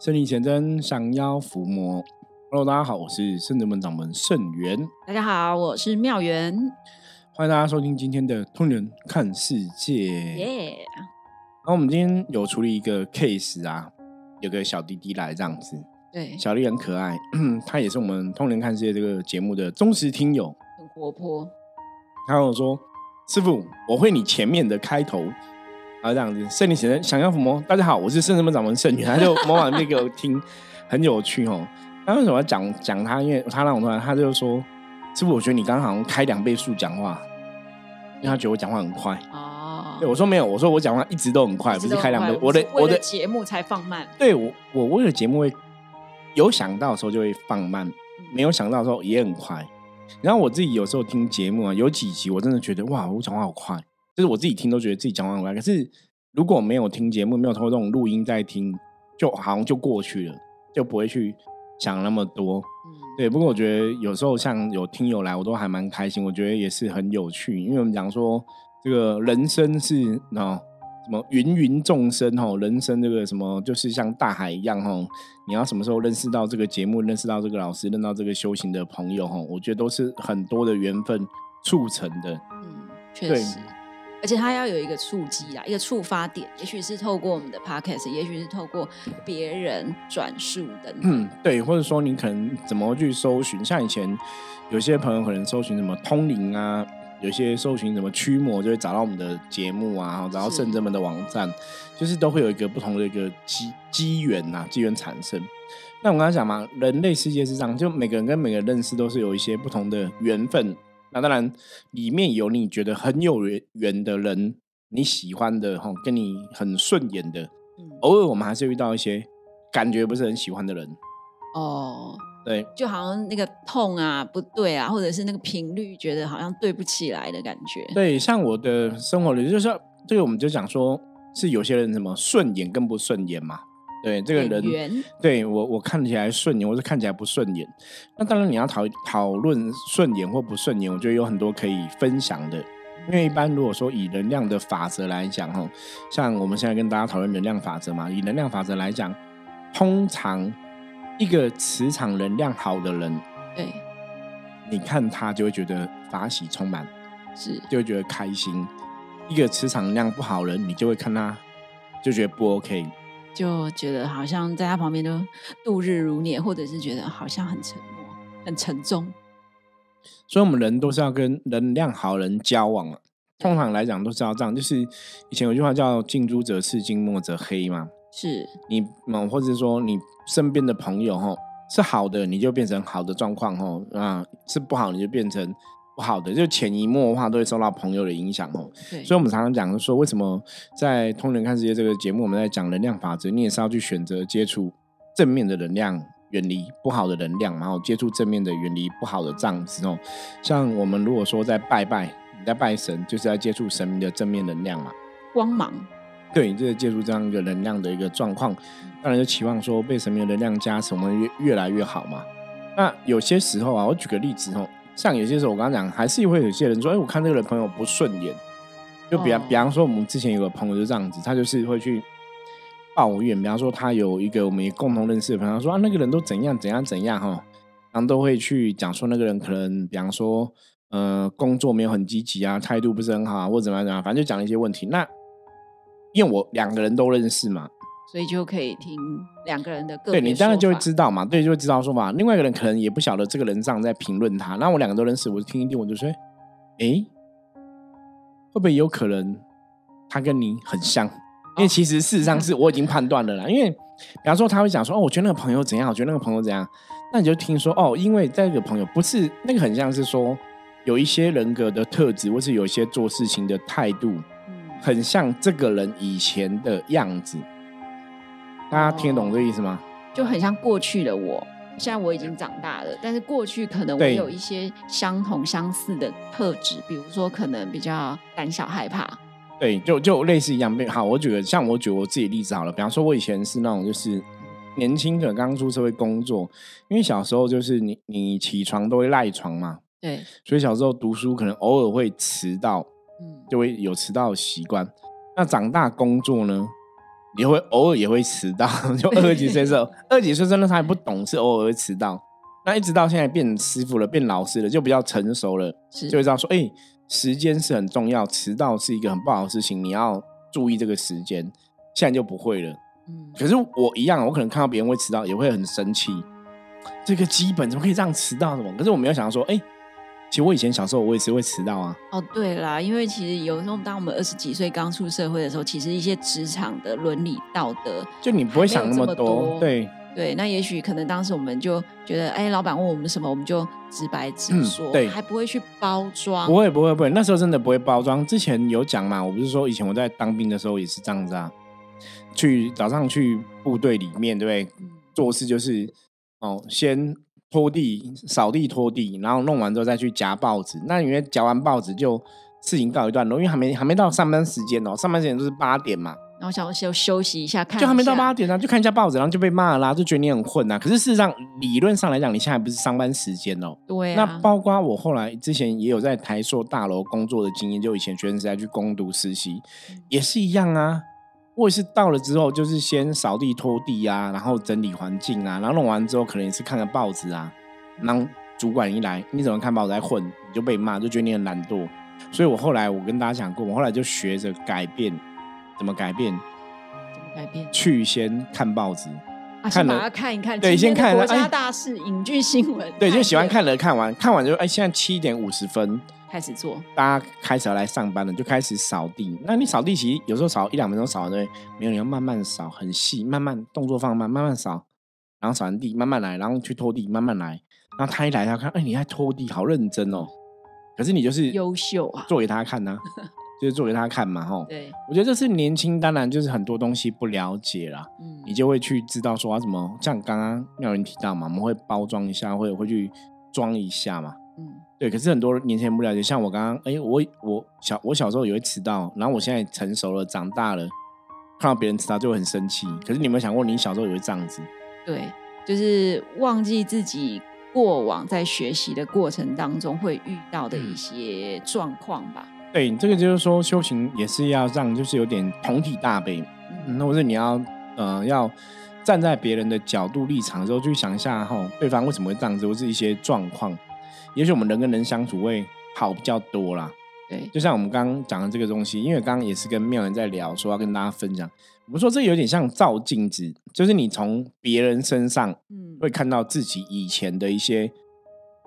圣灵显真，降妖伏魔。Hello，大家好，我是圣者门掌门圣元。大家好，我是妙元。欢迎大家收听今天的《通人看世界》。耶！然后我们今天有处理一个 case 啊，有个小弟弟来这样子。对，小弟很可爱，他也是我们《通人看世界》这个节目的忠实听友，很活泼。他跟我说：“师傅，我会你前面的开头。”啊，这样子，圣灵显真，想要伏魔。大家好，我是圣人门掌门圣女，他就模仿那个听，很有趣哦。他为什么要讲讲他？因为他让我突然，他就说：“师傅，我觉得你刚刚好像开两倍速讲话，因为他觉得我讲话很快。”哦，对我说没有，我说我讲话一直都很快，不是开两倍。我的我的节目才放慢。对我，我为了节目会有想到的时候就会放慢，没有想到的时候也很快。然后我自己有时候听节目啊，有几集我真的觉得哇，我讲话好快。就是我自己听都觉得自己讲话很快，可是如果没有听节目，没有通过这种录音在听，就好像就过去了，就不会去想那么多。嗯，对。不过我觉得有时候像有听友来，我都还蛮开心，我觉得也是很有趣。因为我们讲说这个人生是哦什么芸芸众生哦，人生这个什么就是像大海一样哦，你要什么时候认识到这个节目，认识到这个老师，认识到这个修行的朋友哦，我觉得都是很多的缘分促成的。嗯，确实。而且它要有一个触机啊，一个触发点，也许是透过我们的 podcast，也许是透过别人转述的。嗯，对，或者说你可能怎么去搜寻？像以前有些朋友可能搜寻什么通灵啊，有些搜寻什么驱魔，就会找到我们的节目啊，找到圣者们的网站，就是都会有一个不同的一个机机缘呐，机缘产生。那我刚才讲嘛，人类世界是这样，就每个人跟每个人认识都是有一些不同的缘分。那当然，里面有你觉得很有缘的人，你喜欢的哈，跟你很顺眼的，偶尔我们还是遇到一些感觉不是很喜欢的人。哦，对，就好像那个痛啊，不对啊，或者是那个频率觉得好像对不起来的感觉。对，像我的生活里，就是这个，我们就讲说是有些人什么顺眼跟不顺眼嘛。对这个人，对我我看起来顺眼，或者看起来不顺眼。那当然你要讨讨论顺眼或不顺眼，我觉得有很多可以分享的。因为一般如果说以能量的法则来讲，哈，像我们现在跟大家讨论能量法则嘛，以能量法则来讲，通常一个磁场能量好的人，对，你看他就会觉得法喜充满，是就会觉得开心。一个磁场能量不好人，你就会看他就觉得不 OK。就觉得好像在他旁边都度日如年，或者是觉得好像很沉默、很沉重。所以，我们人都是要跟能量好人交往啊。通常来讲，都是要这样。就是以前有句话叫“近朱者赤，近墨者黑”嘛。是你，嗯或者说你身边的朋友吼，是好的，你就变成好的状况吼啊；是不好，你就变成。不好的，就潜移默化都会受到朋友的影响哦。对，所以我们常常讲说，为什么在《通人看世界》这个节目，我们在讲能量法则，你也是要去选择接触正面的能量，远离不好的能量，然后接触正面的，远离不好的障子哦。像我们如果说在拜拜，你在拜神，就是在接触神明的正面能量嘛，光芒。对，就是接触这样一个能量的一个状况，当然就期望说被神明的能量加持，我们越越来越好嘛。那有些时候啊，我举个例子哦。像有些时候，我刚刚讲，还是会有些人说：“哎，我看这个人朋友不顺眼。”就比方比方说，我们之前有个朋友就这样子，他就是会去抱怨。比方说，他有一个我们也共同认识的朋友说：“啊，那个人都怎样怎样怎样哈。”然后都会去讲说，那个人可能比方说，呃，工作没有很积极啊，态度不是很好啊，或怎么样怎么样，反正就讲了一些问题。那因为我两个人都认识嘛。所以就可以听两个人的个对你当然就会知道嘛，对，就会知道说嘛，另外一个人可能也不晓得这个人这样在评论他，那我两个都认识，我就听一听，我就说，哎，会不会有可能他跟你很像？因为其实事实上是我已经判断了啦，因为比方说他会讲说，哦，我觉得那个朋友怎样，我觉得那个朋友怎样，那你就听说，哦，因为这个朋友不是那个很像是说有一些人格的特质，或是有一些做事情的态度，很像这个人以前的样子。大家听得懂这意思吗？就很像过去的我，现在我已经长大了，但是过去可能我有一些相同相似的特质，比如说可能比较胆小害怕。对，就就类似一样。好，我举个像我举我自己例子好了，比方说我以前是那种就是年轻的刚出社会工作，因为小时候就是你你起床都会赖床嘛，对，所以小时候读书可能偶尔会迟到，嗯，就会有迟到的习惯。那长大工作呢？也会偶尔也会迟到。就二十几岁的时候，二十几岁真的他还不懂事，偶尔会迟到。那一直到现在变师傅了，变老师了，就比较成熟了，就会知道说，哎，时间是很重要，迟到是一个很不好的事情，你要注意这个时间。现在就不会了。嗯，可是我一样，我可能看到别人会迟到，也会很生气。这个基本怎么可以这样迟到？什么？可是我没有想到说，哎。其实我以前小时候我也是会迟到啊。哦，对啦，因为其实有时候当我们二十几岁刚出社会的时候，其实一些职场的伦理道德，就你不会想那么多。对对，那也许可能当时我们就觉得，哎，老板问我们什么，我们就直白直说，对，还不会去包装。不会不会不会，那时候真的不会包装。之前有讲嘛，我不是说以前我在当兵的时候也是这样子啊，去早上去部队里面，对不对？做事就是哦，先。拖地、扫地、拖地，然后弄完之后再去夹报纸。那因为夹完报纸就事情告一段落，因为还没还没到上班时间哦，上班时间就是八点嘛。然后想休休息一下，看就还没到八点呢，就看一下报纸，然后就被骂啦，就觉得你很混呐。可是事实上，理论上来讲，你现在不是上班时间哦。对。那包括我后来之前也有在台塑大楼工作的经验，就以前学生时代去攻读实习，也是一样啊。我也是到了之后，就是先扫地、拖地啊，然后整理环境啊，然后弄完之后，可能也是看个报纸啊。当主管一来，你怎么看报纸在混，你就被骂，就觉得你很懒惰。所以我后来我跟大家讲过，我后来就学着改变，怎么改变？怎么改变？去先看报纸，看了看一看，对，先看国家大事、影剧新闻，对，就喜欢看了看完，看完就哎，现在七点五十分开始做，大家开始要来上班了，就开始扫地。那你扫地其实有时候扫一两分钟扫完对，没有你要慢慢扫，很细，慢慢动作放慢，慢慢扫，然后扫完地慢慢来，然后去拖地慢慢来。然后他一来，他看，哎，你在拖地，好认真哦。可是你就是优秀啊，做给他看呢，就是做给他看嘛，吼。对，我觉得这是年轻，当然就是很多东西不了解啦，嗯，你就会去知道说啊，怎么像刚刚妙云提到嘛，我们会包装一下，或者会去装一下嘛，嗯，对。可是很多年轻人不了解，像我刚刚，哎，我我小我小时候也会迟到，然后我现在成熟了，长大了，看到别人迟到就会很生气。可是你有没有想过，你小时候也会这样子？对，就是忘记自己。过往在学习的过程当中会遇到的一些状况吧。对，这个就是说修行也是要让，就是有点同体大悲。那或者你要呃要站在别人的角度立场的时候去想一下哈，对方为什么会这样子，或是一些状况。也许我们人跟人相处会好比较多啦。对，就像我们刚刚讲的这个东西，因为刚刚也是跟妙人在聊，说要跟大家分享。我们说这有点像照镜子，就是你从别人身上，嗯，会看到自己以前的一些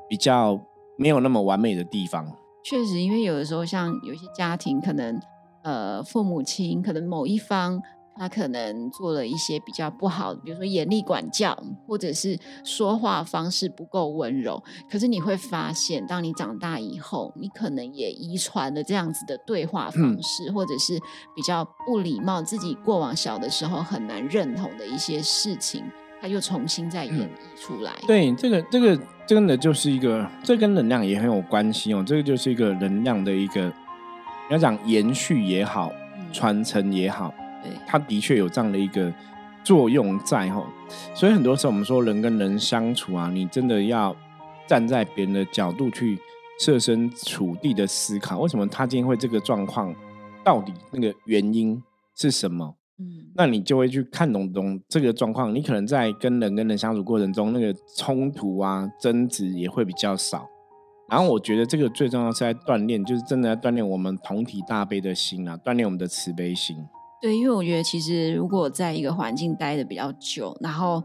比较没有那么完美的地方。确实，因为有的时候，像有些家庭，可能呃，父母亲可能某一方。他可能做了一些比较不好，比如说严厉管教，或者是说话方式不够温柔。可是你会发现，当你长大以后，你可能也遗传了这样子的对话方式，或者是比较不礼貌，自己过往小的时候很难认同的一些事情，他又重新再演绎出来。对，这个这个真的就是一个，这跟能量也很有关系哦。这个就是一个能量的一个，你要讲延续也好，传承也好。对它的确有这样的一个作用在吼，所以很多时候我们说人跟人相处啊，你真的要站在别人的角度去设身处地的思考，为什么他今天会这个状况，到底那个原因是什么？嗯，那你就会去看懂懂这个状况，你可能在跟人跟人相处过程中，那个冲突啊、争执也会比较少。然后我觉得这个最重要是在锻炼，就是真的在锻炼我们同体大悲的心啊，锻炼我们的慈悲心。对，因为我觉得其实如果在一个环境待的比较久，然后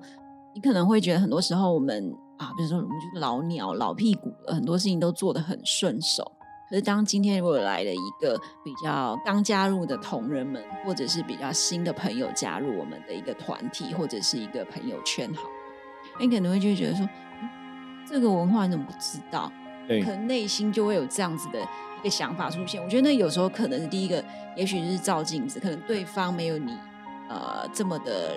你可能会觉得很多时候我们啊，比如说我们就是老鸟、老屁股了，很多事情都做得很顺手。可是当今天如果来了一个比较刚加入的同仁们，或者是比较新的朋友加入我们的一个团体，或者是一个朋友圈，好，你可能会就觉得说，这个文化你怎么不知道？对，可能内心就会有这样子的。一个想法出现，我觉得那有时候可能是第一个，也许是照镜子，可能对方没有你呃这么的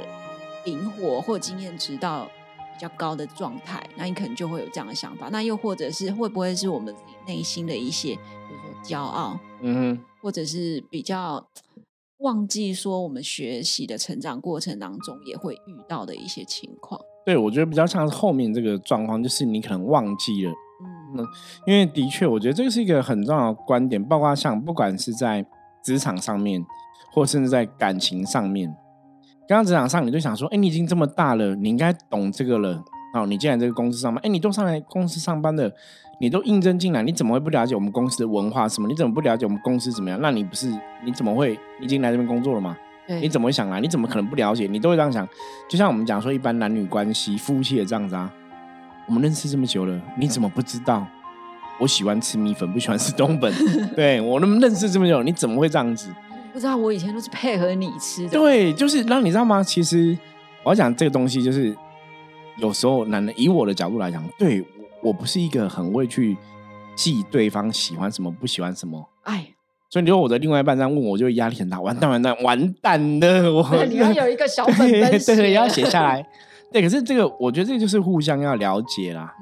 灵活或经验值到比较高的状态，那你可能就会有这样的想法。那又或者是会不会是我们自己内心的一些，比如说骄傲，嗯，或者是比较忘记说我们学习的成长过程当中也会遇到的一些情况。对，我觉得比较像是后面这个状况，就是你可能忘记了。嗯，因为的确，我觉得这个是一个很重要的观点，包括像不管是在职场上面，或甚至在感情上面，刚刚职场上，你就想说，哎，你已经这么大了，你应该懂这个了。哦，你进来这个公司上班，哎，你都上来公司上班的，你都应征进来，你怎么会不了解我们公司的文化什么？你怎么不了解我们公司怎么样？那你不是你怎么会已经来这边工作了吗？你怎么会想来？你怎么可能不了解？你都会这样想。就像我们讲说，一般男女关系、夫妻也这样子啊。我们认识这么久了，你怎么不知道我喜欢吃米粉，不喜欢吃冬粉？对我那么认识这么久，你怎么会这样子？不知道我以前都是配合你吃的。对，就是让你知道吗？其实我要讲这个东西，就是有时候男人以我的角度来讲，对我不是一个很会去记对方喜欢什么、不喜欢什么。哎。所以你说我的另外一半这样问我，就会压力很大。完蛋，完蛋，完蛋的！我你要有一个小本本对对，要写下来。对，可是这个我觉得这就是互相要了解啦，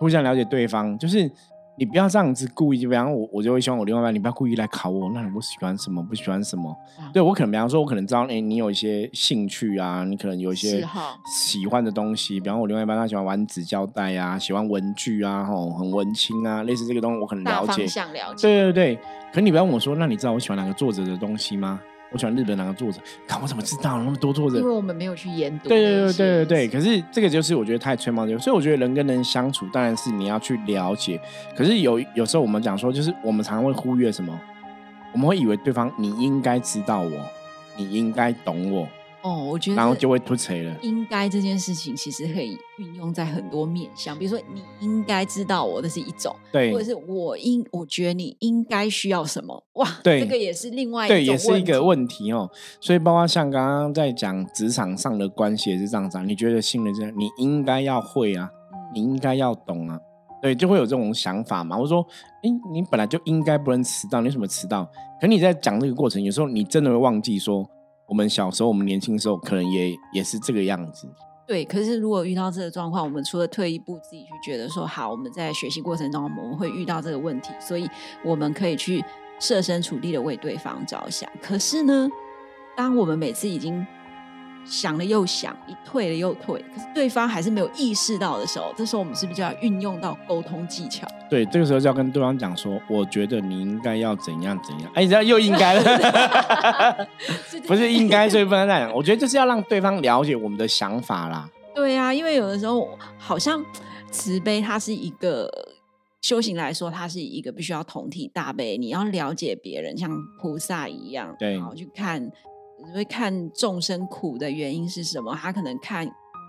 互相了解对方，就是。你不要这样子故意，就比方我，我就会希望我另外一半，你不要故意来考我。那你不喜欢什么？不喜欢什么？对我可能，比方说，我可能知道，哎，你有一些兴趣啊，你可能有一些喜欢的东西。比方我另外一半他喜欢玩纸胶带啊，喜欢文具啊，吼，很文青啊，类似这个东西，我可能了解。了解。对对对，可你不要问我说，那你知道我喜欢哪个作者的东西吗？我喜欢日本哪个作者？看我怎么知道那么多作者？因为我们没有去研读。对对对对对对。可是这个就是我觉得太吹毛求疵。所以我觉得人跟人相处，当然是你要去了解。可是有有时候我们讲说，就是我们常常会忽略什么？我们会以为对方你应该知道我，你应该懂我。哦，我觉得然后就会突锤了。应该这件事情其实可以运用在很多面向，比如说你应该知道我的是一种，对，或者是我应我觉得你应该需要什么，哇，对，这个也是另外对，也是一个问题哦。所以包括像刚刚在讲职场上的关系也是这样子，你觉得新人这样，你应该要会啊，你应该要懂啊，对，就会有这种想法嘛。我说，哎，你本来就应该不能迟到，你什么迟到？可你在讲这个过程，有时候你真的会忘记说。我们小时候，我们年轻的时候，可能也也是这个样子。对，可是如果遇到这个状况，我们除了退一步，自己去觉得说好，我们在学习过程中我们会遇到这个问题，所以我们可以去设身处地的为对方着想。可是呢，当我们每次已经想了又想，一退了又退，可是对方还是没有意识到的时候，这时候我们是不是就要运用到沟通技巧？对，这个时候就要跟对方讲说，我觉得你应该要怎样怎样。哎，你知道又应该了，不是应该，所以不能那样讲。我觉得就是要让对方了解我们的想法啦。对啊，因为有的时候好像慈悲，它是一个修行来说，它是一个必须要同体大悲，你要了解别人，像菩萨一样，对，然后去看。会看众生苦的原因是什么？他可能看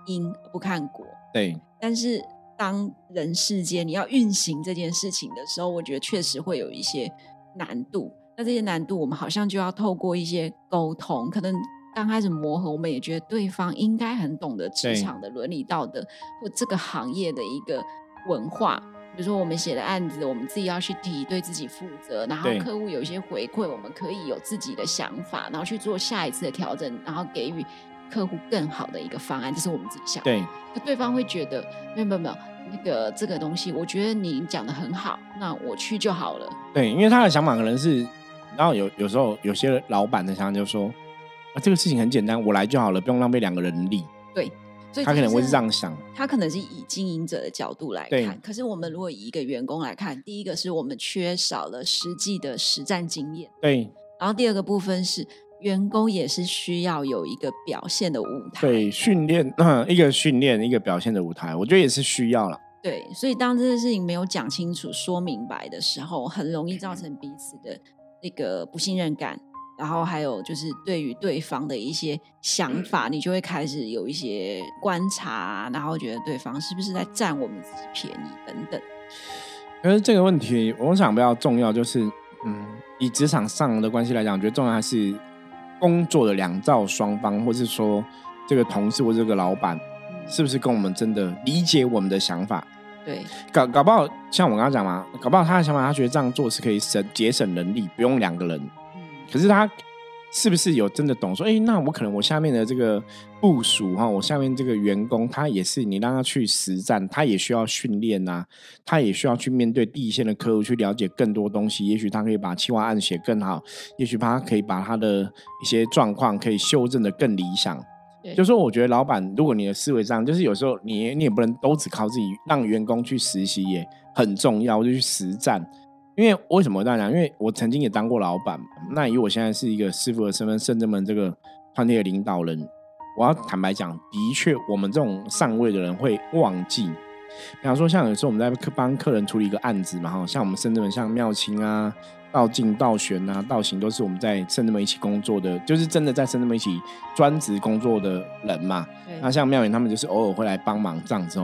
因不看果。对。但是当人世间你要运行这件事情的时候，我觉得确实会有一些难度。那这些难度，我们好像就要透过一些沟通，可能刚开始磨合，我们也觉得对方应该很懂得职场的伦理道德或这个行业的一个文化。比如说，我们写的案子，我们自己要去提，对自己负责。然后客户有一些回馈，我们可以有自己的想法，然后去做下一次的调整，然后给予客户更好的一个方案。这是我们自己想。对，那对方会觉得没有没有没有，那个这个东西，我觉得你讲的很好，那我去就好了。对，因为他的想法可能是，然后有有时候有些老板的想法就说，啊，这个事情很简单，我来就好了，不用浪费两个人力。对。他可能会是这样想，他可能是以经营者的角度来看。可是我们如果以一个员工来看，第一个是我们缺少了实际的实战经验。对。然后第二个部分是员工也是需要有一个表现的舞台。对，训练一个训练一个表现的舞台，我觉得也是需要了。对，所以当这件事情没有讲清楚、说明白的时候，很容易造成彼此的那个不信任感。然后还有就是对于对方的一些想法，你就会开始有一些观察，然后觉得对方是不是在占我们自己便宜等等。可是这个问题，我想比较重要就是，嗯，以职场上的关系来讲，我觉得重要还是工作的两造双方，或是说这个同事或这个老板，是不是跟我们真的理解我们的想法？对，搞搞不好像我刚刚讲嘛，搞不好他的想法，他觉得这样做是可以省节省人力，不用两个人。可是他是不是有真的懂说？哎，那我可能我下面的这个部署哈，我下面这个员工，他也是你让他去实战，他也需要训练呐，他也需要去面对第一线的客户，去了解更多东西。也许他可以把企划案写更好，也许他可以把他的一些状况可以修正的更理想。就说我觉得老板，如果你的思维上，就是有时候你你也不能都只靠自己，让员工去实习也很重要，就去实战。因为为什么这样讲？因为我曾经也当过老板，那以我现在是一个师傅的身份，甚至们这个团队的领导人，我要坦白讲，的确，我们这种上位的人会忘记。比方说，像有时候我们在帮客人处理一个案子嘛，哈，像我们深圳像妙清啊、道静、道玄啊、道行，都是我们在圣那么一起工作的，就是真的在圣那么一起专职工作的人嘛。那像妙远他们就是偶尔会来帮忙这样子。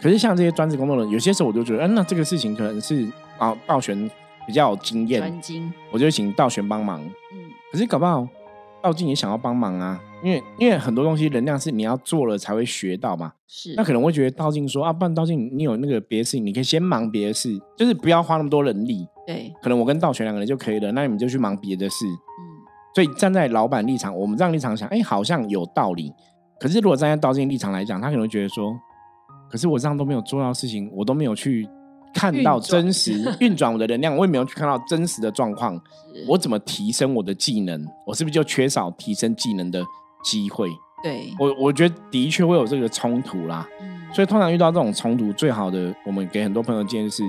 可是像这些专职工作的人，有些时候我就觉得，嗯，那这个事情可能是啊，道玄比较有经验，我就请道玄帮忙。嗯，可是搞不好道静也想要帮忙啊。因为因为很多东西能量是你要做了才会学到嘛，是那可能会觉得道静说啊，不然道静你有那个别的事情，你可以先忙别的事，就是不要花那么多人力。对，可能我跟道玄两个人就可以了，那你们就去忙别的事。嗯，所以站在老板立场，我们这样立场想，哎，好像有道理。可是如果站在道静立场来讲，他可能会觉得说，可是我这样都没有做到事情，我都没有去。看到真实运转我的能量，我也没有去看到真实的状况，我怎么提升我的技能？我是不是就缺少提升技能的机会？对我，我觉得的确会有这个冲突啦。所以通常遇到这种冲突，最好的我们给很多朋友建议是：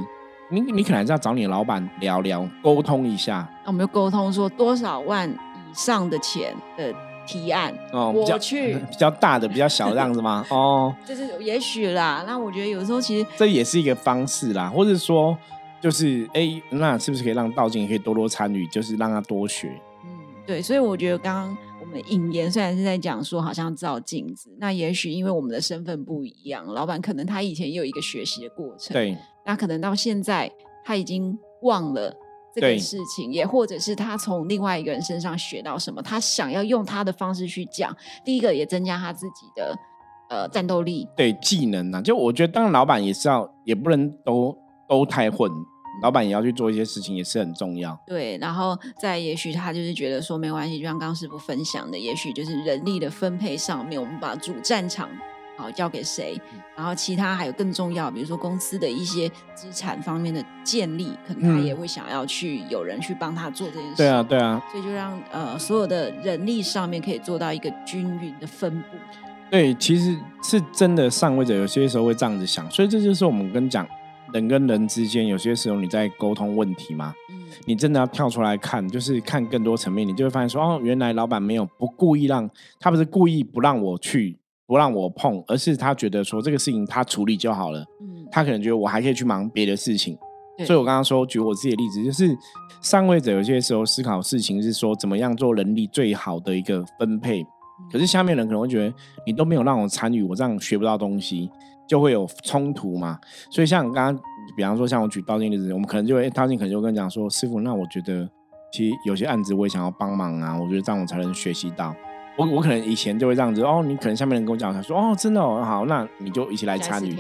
你你可能是要找你的老板聊聊，沟通一下。那我们就沟通说多少万以上的钱的。提案哦，我去 比较大的，比较小这样子吗？哦，就是也许啦。那我觉得有时候其实这也是一个方式啦，或者说就是哎，那是不是可以让道静也可以多多参与，就是让他多学？嗯，对。所以我觉得刚刚我们引言虽然是在讲说好像照镜子，那也许因为我们的身份不一样，老板可能他以前也有一个学习的过程，对。那可能到现在他已经忘了。这个事情，也或者是他从另外一个人身上学到什么，他想要用他的方式去讲。第一个也增加他自己的呃战斗力，对技能啊。就我觉得，当老板也是要，也不能都都太混，老板也要去做一些事情，也是很重要。对，然后再也许他就是觉得说没关系，就像刚师傅分享的，也许就是人力的分配上面，我们把主战场。好，交给谁？然后其他还有更重要，比如说公司的一些资产方面的建立，可能他也会想要去有人去帮他做这件事。对啊，对啊。所以就让呃所有的人力上面可以做到一个均匀的分布。对，其实是真的上位者有些时候会这样子想，所以这就是我们跟讲人跟人之间有些时候你在沟通问题嘛，嗯，你真的要跳出来看，就是看更多层面，你就会发现说哦，原来老板没有不故意让他不是故意不让我去。不让我碰，而是他觉得说这个事情他处理就好了。嗯，他可能觉得我还可以去忙别的事情。所以我刚刚说举我自己的例子，就是上位者有些时候思考事情是说怎么样做人力最好的一个分配，可是下面人可能会觉得你都没有让我参与，我这样学不到东西，就会有冲突嘛。所以像刚刚，比方说像我举刀剑例子，我们可能就会刀剑可能就跟讲说，师傅，那我觉得其实有些案子我也想要帮忙啊，我觉得这样我才能学习到。我我可能以前就会这样子哦，你可能下面人跟我讲，他说哦，真的哦，好，那你就一起来参与。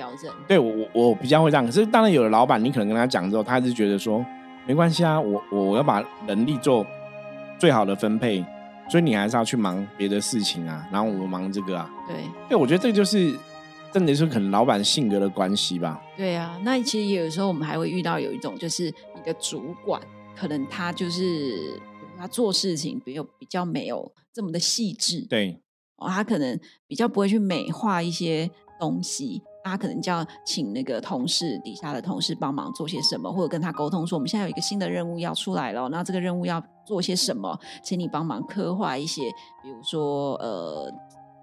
对我我我比较会这样，可是当然有的老板，你可能跟他讲之后，他还是觉得说没关系啊，我我要把能力做最好的分配，所以你还是要去忙别的事情啊，然后我忙这个啊。对，对，我觉得这就是真的是可能老板性格的关系吧。对啊，那其实有时候我们还会遇到有一种，就是你的主管可能他就是。他做事情比较比较没有这么的细致，对哦，他可能比较不会去美化一些东西，他可能就要请那个同事底下的同事帮忙做些什么，或者跟他沟通说，我们现在有一个新的任务要出来了，那这个任务要做些什么，请你帮忙刻画一些，比如说呃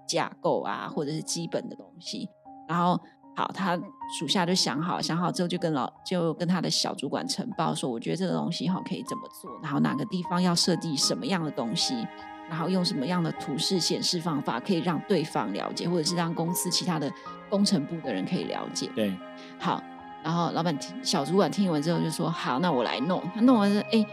架构啊，或者是基本的东西，然后。好，他属下就想好，想好之后就跟老就跟他的小主管呈报说，我觉得这个东西哈可以怎么做，然后哪个地方要设计什么样的东西，然后用什么样的图示显示方法可以让对方了解，或者是让公司其他的工程部的人可以了解。对，好，然后老板听小主管听完之后就说，好，那我来弄。他弄完之后，哎，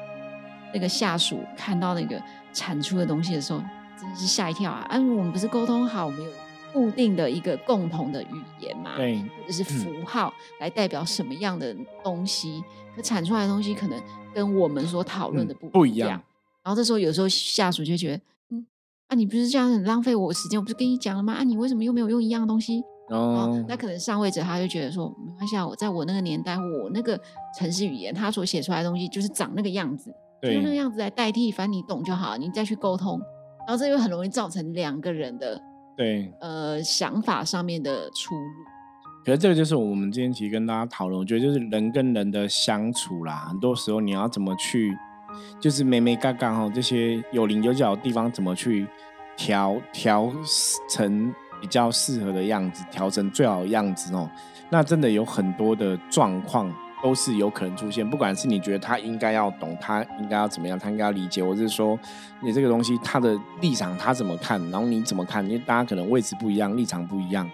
那个下属看到那个产出的东西的时候，真的是吓一跳啊！哎，我们不是沟通好，我们有。固定的一个共同的语言嘛，对，或者是符号来代表什么样的东西，可产出来的东西可能跟我们所讨论的不不一样。然后这时候有时候下属就觉得，嗯，啊，你不是这样很浪费我时间，我不是跟你讲了吗？啊，你为什么又没有用一样的东西？哦，那可能上位者他就觉得说，没关系啊，我在我那个年代，我那个城市语言，他所写出来的东西就是长那个样子，用那个样子来代替，反正你懂就好，你再去沟通。然后这又很容易造成两个人的。对，呃，想法上面的出入，可是这个就是我们今天其实跟大家讨论，我觉得就是人跟人的相处啦，很多时候你要怎么去，就是眉眉嘎嘎哈，这些有棱有角的地方怎么去调调成比较适合的样子，调成最好的样子哦。那真的有很多的状况都是有可能出现，不管是你觉得他应该要懂，他应该要怎么样，他应该要理解，或者是说你这个东西他的立场他怎么看，然后你怎么看，因为大家可能位置不一样，立场不一样。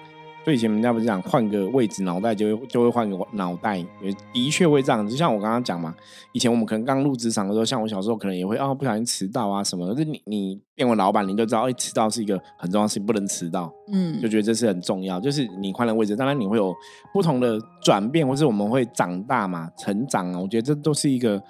所以以前人家不是讲换个位置，脑袋就会就会换个脑袋，也的确会这样。就像我刚刚讲嘛，以前我们可能刚入职场的时候，像我小时候可能也会啊不小心迟到啊什么。可是你你变为老板，你就知道，哎，迟到是一个很重要的事情，不能迟到。嗯，就觉得这是很重要。就是你换了位置，当然你会有不同的转变，或是我们会长大嘛，成长啊。我觉得这都是一个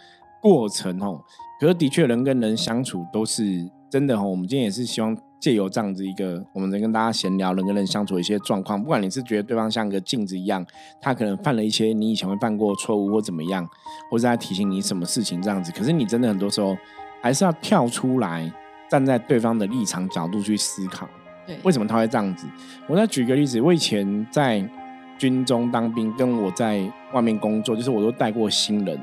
过程哦。可是的确，人跟人相处都是真的哦。我们今天也是希望。借由这样子一个，我们能跟大家闲聊，人跟人相处的一些状况，不管你是觉得对方像个镜子一样，他可能犯了一些你以前会犯过错误或怎么样，或者在提醒你什么事情这样子，可是你真的很多时候还是要跳出来，站在对方的立场角度去思考，对，为什么他会这样子？我再举个例子，我以前在军中当兵，跟我在外面工作，就是我都带过新人。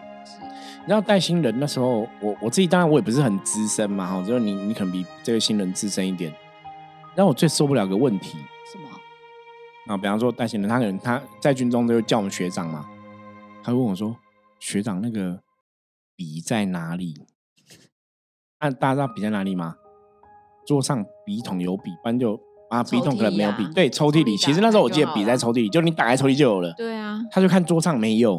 然后带新人那时候，我我自己当然我也不是很资深嘛，哈，就是你你可能比这个新人资深一点。然后我最受不了个问题，什么？啊，比方说带新人，他可能他在军中都会叫我们学长嘛，他问我说：“学长，那个笔在哪里？”那大家知道笔在哪里吗？桌上笔筒有笔，不然就啊笔筒可能没有笔，对，抽屉里。其实那时候我记得笔在抽屉里，就你打开抽屉就有了。对啊。他就看桌上没有，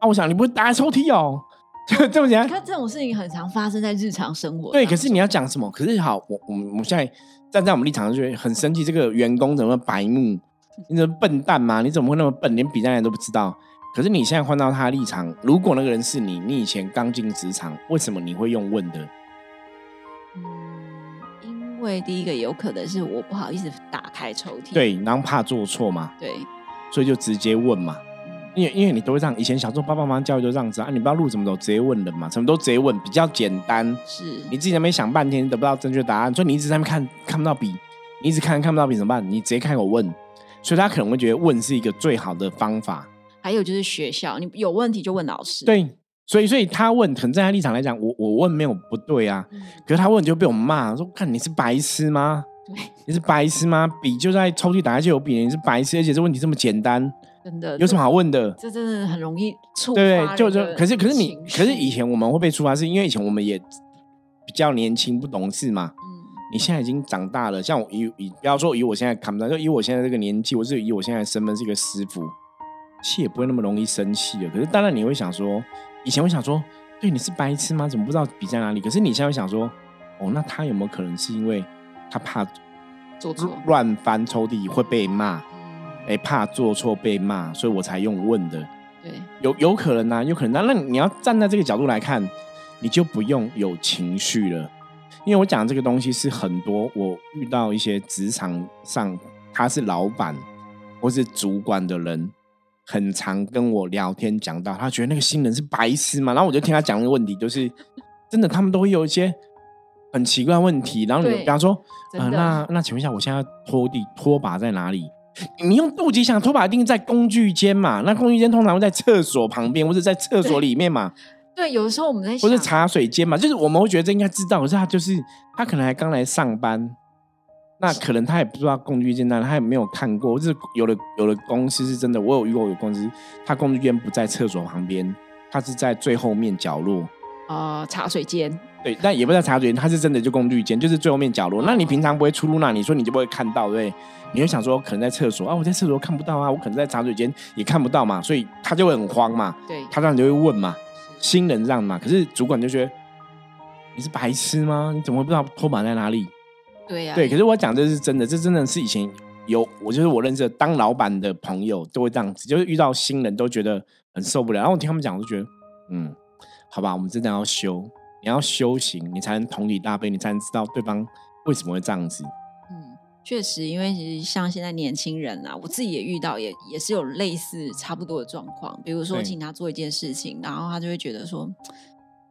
啊，我想你不会打开抽屉哦。就这么简单。看这种事情很常发生在日常生活。对，可是你要讲什么？可是好，我我们我们现在站在我们立场上，就会很生气。这个员工怎么白目？你怎么笨蛋吗？你怎么会那么笨，连比在哪都不知道？可是你现在换到他的立场，如果那个人是你，你以前刚进职场，为什么你会用问的？嗯，因为第一个有可能是我不好意思打开抽屉，对，然后怕做错嘛，对，所以就直接问嘛。因为因为你都会这样，以前小时候爸爸妈妈教育都这样子啊，你不知道路怎么走，直接问人嘛，什么都直接问，比较简单。是，你自己在那边想半天得不到正确答案，所以你一直在那边看看不到笔，你一直看看不到笔怎么办？你直接开口问，所以他可能会觉得问是一个最好的方法。还有就是学校，你有问题就问老师。对，所以所以他问，可能在他立场来讲，我我问没有不对啊，可是他问就被我们骂，说看你是白痴吗？对，你是白痴吗？笔就在抽屉打开就有笔，你是白痴，而且这问题这么简单。真的有什么好问的？这真的很容易触对对，就就可是可是你可是以前我们会被触发，是因为以前我们也比较年轻不懂事嘛。嗯，你现在已经长大了，像我以以不要说以我现在看不到，就以我现在这个年纪，我是以我现在身份是一个师傅，气也不会那么容易生气的。可是当然你会想说，以前会想说，对你是白痴吗？怎么不知道比在哪里？可是你现在会想说，哦，那他有没有可能是因为他怕做错乱翻抽屉会被骂？哎，怕做错被骂，所以我才用问的。对，有有可能啊，有可能。那那你要站在这个角度来看，你就不用有情绪了。因为我讲这个东西是很多我遇到一些职场上他是老板或是主管的人，很常跟我聊天讲到，他觉得那个新人是白痴嘛。然后我就听他讲那个问题，就是真的，他们都会有一些很奇怪问题。然后你比方说，啊，那那请问一下，我现在拖地拖把在哪里？你用肚脐想拖把一定在工具间嘛？那工具间通常会在厕所旁边或者在厕所里面嘛？对，有的时候我们在或者茶水间嘛，就是我们会觉得这应该知道，可是他就是他可能还刚来上班，那可能他也不知道工具间那，他也没有看过。就是有的有的公司是真的，我有遇过有公司，他工具间不在厕所旁边，他是在最后面角落。啊，茶水间。对，但也不在茶水间，他是真的就工具间，就是最后面角落。那你平常不会出入那，你说你就不会看到，对？你会想说，可能在厕所啊，我在厕所看不到啊，我可能在茶水间也看不到嘛，所以他就会很慌嘛。对，他这样就会问嘛，新人让嘛。可是主管就觉得你是白痴吗？你怎么会不知道拖把在哪里？对呀。对，可是我讲这是真的，这真的是以前有我就是我认识的当老板的朋友都会这样子，就是遇到新人都觉得很受不了。然后我听他们讲，我就觉得嗯，好吧，我们真的要修，你要修行，你才能同理大悲，你才能知道对方为什么会这样子。确实，因为其实像现在年轻人啊，我自己也遇到，也也是有类似差不多的状况。比如说，请他做一件事情，然后他就会觉得说：“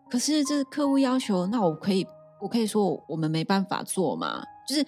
可是这客户要求，那我可以，我可以说我们没办法做嘛？”就是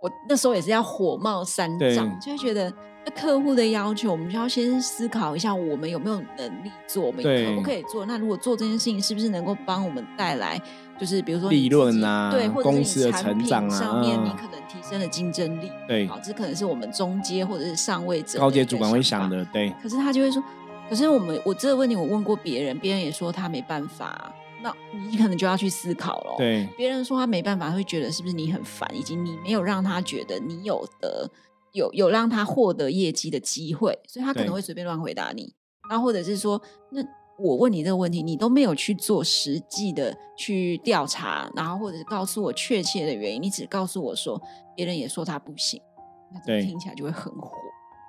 我那时候也是要火冒三丈，就会觉得那客户的要求，我们就要先思考一下，我们有没有能力做，我们可不可以做？那如果做这件事情，是不是能够帮我们带来，就是比如说利润啊对，或者公司的是你产品成长啊上面，你嗯可能提升了竞争力。对好，这可能是我们中阶或者是上位者高阶主管会想的，对可是他就会说，可是我们我这个问题我问过别人，别人也说他没办法，那你可能就要去思考了。对别人说他没办法，会觉得是不是你很烦，以及你没有让他觉得你有的有有让他获得业绩的机会，所以他可能会随便乱回答你。然后或者是说，那我问你这个问题，你都没有去做实际的去调查，然后或者是告诉我确切的原因，你只告诉我说别人也说他不行，那这听起来就会很火。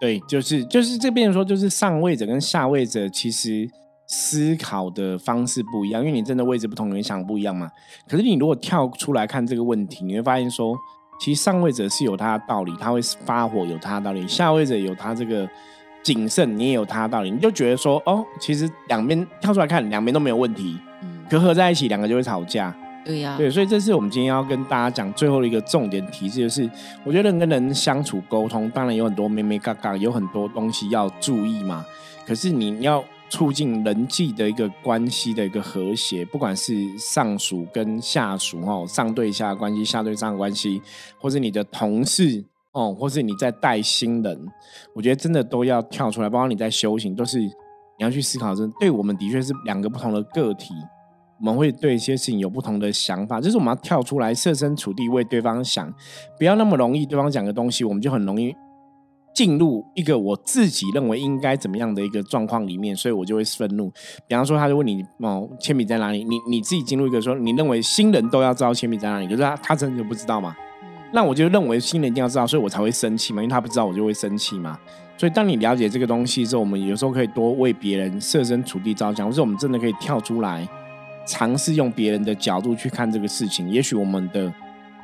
对，就是就是这边说，就是上位者跟下位者其实思考的方式不一样，因为你真的位置不同，你想不一样嘛。可是你如果跳出来看这个问题，你会发现说，其实上位者是有他的道理，他会发火有他的道理；下位者有他这个谨慎，你也有他的道理。你就觉得说，哦，其实两边跳出来看，两边都没有问题，嗯，可合在一起，两个就会吵架。对呀、对，所以这是我们今天要跟大家讲最后的一个重点提示，就是我觉得人跟人相处沟通，当然有很多咩咩嘎嘎，有很多东西要注意嘛。可是你要促进人际的一个关系的一个和谐，不管是上属跟下属哦，上对下关系，下对上的关系，或是你的同事哦，或是你在带新人，我觉得真的都要跳出来，包括你在修行，都是你要去思考，真对我们的确是两个不同的个体。我们会对一些事情有不同的想法，就是我们要跳出来设身处地为对方想，不要那么容易对方讲的东西，我们就很容易进入一个我自己认为应该怎么样的一个状况里面，所以我就会愤怒。比方说，他就问你哦，铅笔在哪里？你你自己进入一个说，你认为新人都要知道铅笔在哪里，可是他他真的就不知道嘛？嗯那我就认为新人一定要知道，所以我才会生气嘛，因为他不知道，我就会生气嘛。所以当你了解这个东西之后，我们有时候可以多为别人设身处地着想，或者我们真的可以跳出来，尝试用别人的角度去看这个事情，也许我们的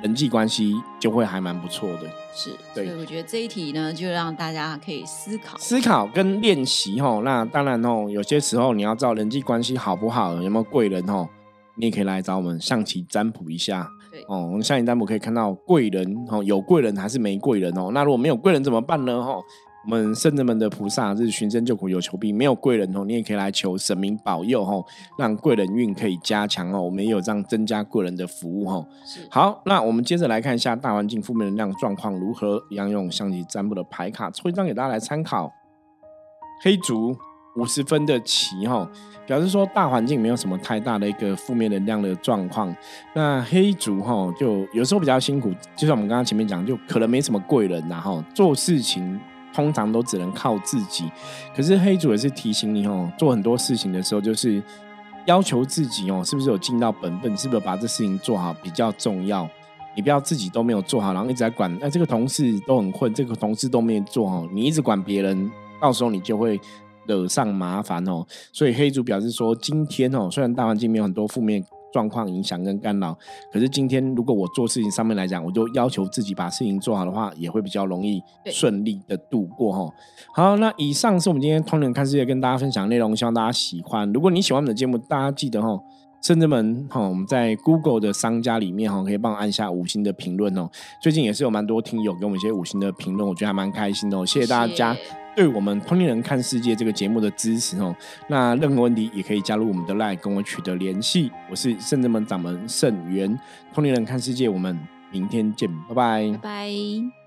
人际关系就会还蛮不错的。是，所对以我觉得这一题呢，就让大家可以思考。思考跟练习吼，那当然吼，有些时候你要知道人际关系好不好，有没有贵人吼，你也可以来找我们象棋占卜一下。对哦，我们象棋占卜可以看到贵人哦，有贵人还是没贵人哦？那如果没有贵人怎么办呢？哦，我们圣人们的菩萨是寻声救苦有求必，没有贵人哦，你也可以来求神明保佑哦，让贵人运可以加强哦。我们也有这样增加贵人的服务哦。好，那我们接着来看一下大环境负面能量状况如何，一样用象棋占卜的牌卡抽一张给大家来参考。黑竹五十分的棋哈，表示说大环境没有什么太大的一个负面能量的状况。那黑竹哈，就有时候比较辛苦，就像我们刚刚前面讲，就可能没什么贵人然后做事情通常都只能靠自己。可是黑主也是提醒你哦，做很多事情的时候就是。要求自己哦，是不是有尽到本分？是不是把这事情做好比较重要？你不要自己都没有做好，然后一直在管。那、这个同事都很混，这个同事都没有做好，你一直管别人，到时候你就会惹上麻烦哦。所以黑主表示说，今天哦，虽然大环境没有很多负面状况影响跟干扰，可是今天如果我做事情上面来讲，我就要求自己把事情做好的话，也会比较容易对顺利的度过哈。好，那以上是我们今天通人看世界跟大家分享的内容，希望大家喜欢。如果你喜欢我们的节目，大家记得哈。甚至们哈，我们在 Google 的商家里面哈，可以帮我按下五星的评论哦。最近也是有蛮多听友给我们一些五星的评论，我觉得还蛮开心的哦。谢谢大家对我们《通灵人看世界》这个节目的支持哦。那任何问题也可以加入我们的 LINE 跟我取得联系。我是圣者门掌门圣元，《通灵人看世界》，我们明天见，拜拜拜拜。